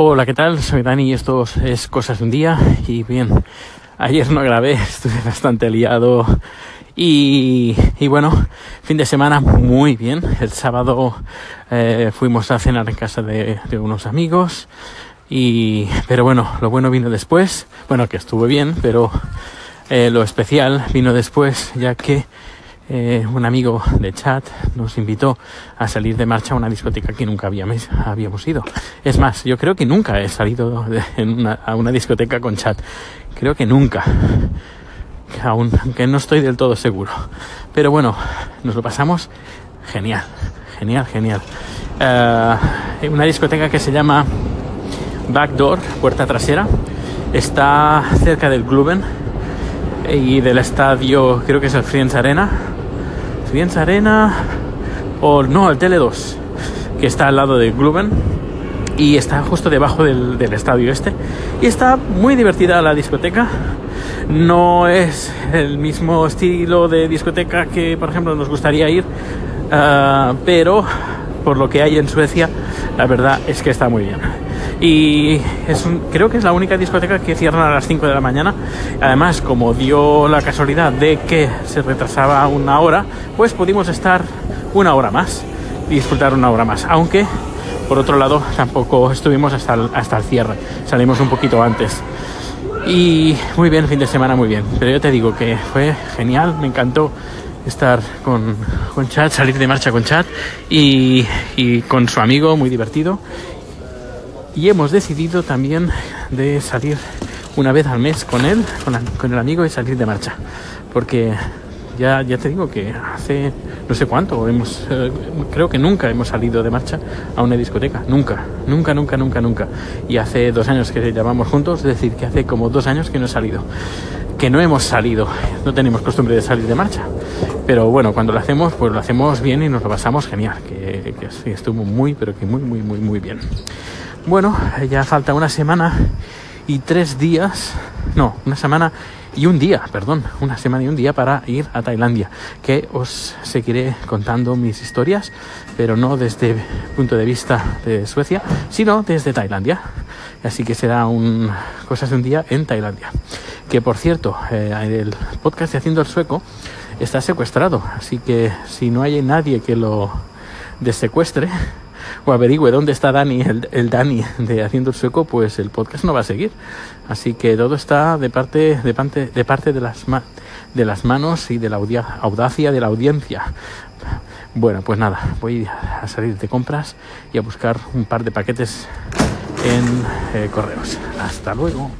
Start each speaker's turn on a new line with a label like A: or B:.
A: Hola, ¿qué tal? Soy Dani y esto es Cosas de un Día. Y bien, ayer no grabé, estuve bastante liado. Y, y bueno, fin de semana muy bien. El sábado eh, fuimos a cenar en casa de, unos amigos. Y, pero bueno, lo bueno vino después. Bueno, que estuve bien, pero eh, lo especial vino después, ya que eh, un amigo de chat nos invitó a salir de marcha a una discoteca que nunca habíamos, ido. Es más, yo creo que nunca he salido a una discoteca con chat. Creo que nunca. Aunque no estoy del todo seguro. Pero bueno, nos lo pasamos genial. Genial, genial. Uh, una discoteca que se llama Backdoor, puerta trasera. Está cerca del Gluben y del estadio, creo que es el Friends Arena. Friends Arena o no, el Tele2, que está al lado del Gluben y está justo debajo del, del, estadio este. Y está muy divertida la discoteca. No es el mismo estilo de discoteca que, por ejemplo, nos gustaría ir, uh, pero por lo que hay en Suecia, la verdad es que está muy bien. Y es creo que es la única discoteca que cierra a las 5 de la mañana. Además, como dio la casualidad de que se retrasaba una hora, pues pudimos estar una hora más y disfrutar una hora más. Aunque, por otro lado, tampoco estuvimos hasta el, hasta el cierre. Salimos un poquito antes. Y muy bien, fin de semana muy bien. Pero yo te digo que fue genial, me encantó estar con, con Chat, salir de marcha con Chat y, y con su amigo, muy divertido. Y hemos decidido también de salir una vez al mes con él, con, la, con el amigo y salir de marcha. Porque ya, ya te digo que hace no sé cuánto, hemos, eh, creo que nunca hemos salido de marcha a una discoteca. Nunca, nunca, nunca, nunca, nunca. Y hace dos años que llevamos juntos, es decir, que hace como dos años que no he salido. Que no hemos salido, no tenemos costumbre de salir de marcha. Pero bueno, cuando lo hacemos, pues lo hacemos bien y nos lo pasamos genial. Que, que sí, estuvo muy, pero que muy, muy, muy, muy bien. Bueno, ya falta una semana y tres días, no, una semana y un día, perdón, una semana y un día para ir a Tailandia, que os seguiré contando mis historias, pero no desde el punto de vista de Suecia, sino desde Tailandia. Así que será un cosas de un día en Tailandia. Que por cierto, eh, el podcast de Haciendo el Sueco está secuestrado, así que si no hay nadie que lo desecuestre, o averigüe dónde está Dani, el, Dani de Haciendo el Sueco, pues el podcast no va a seguir. Así que todo está de parte de, parte, de, parte de, las, de las manos y de la audacia de la audiencia. Bueno, pues nada, voy a salir de compras y a buscar un par de paquetes en eh, correos. Hasta luego.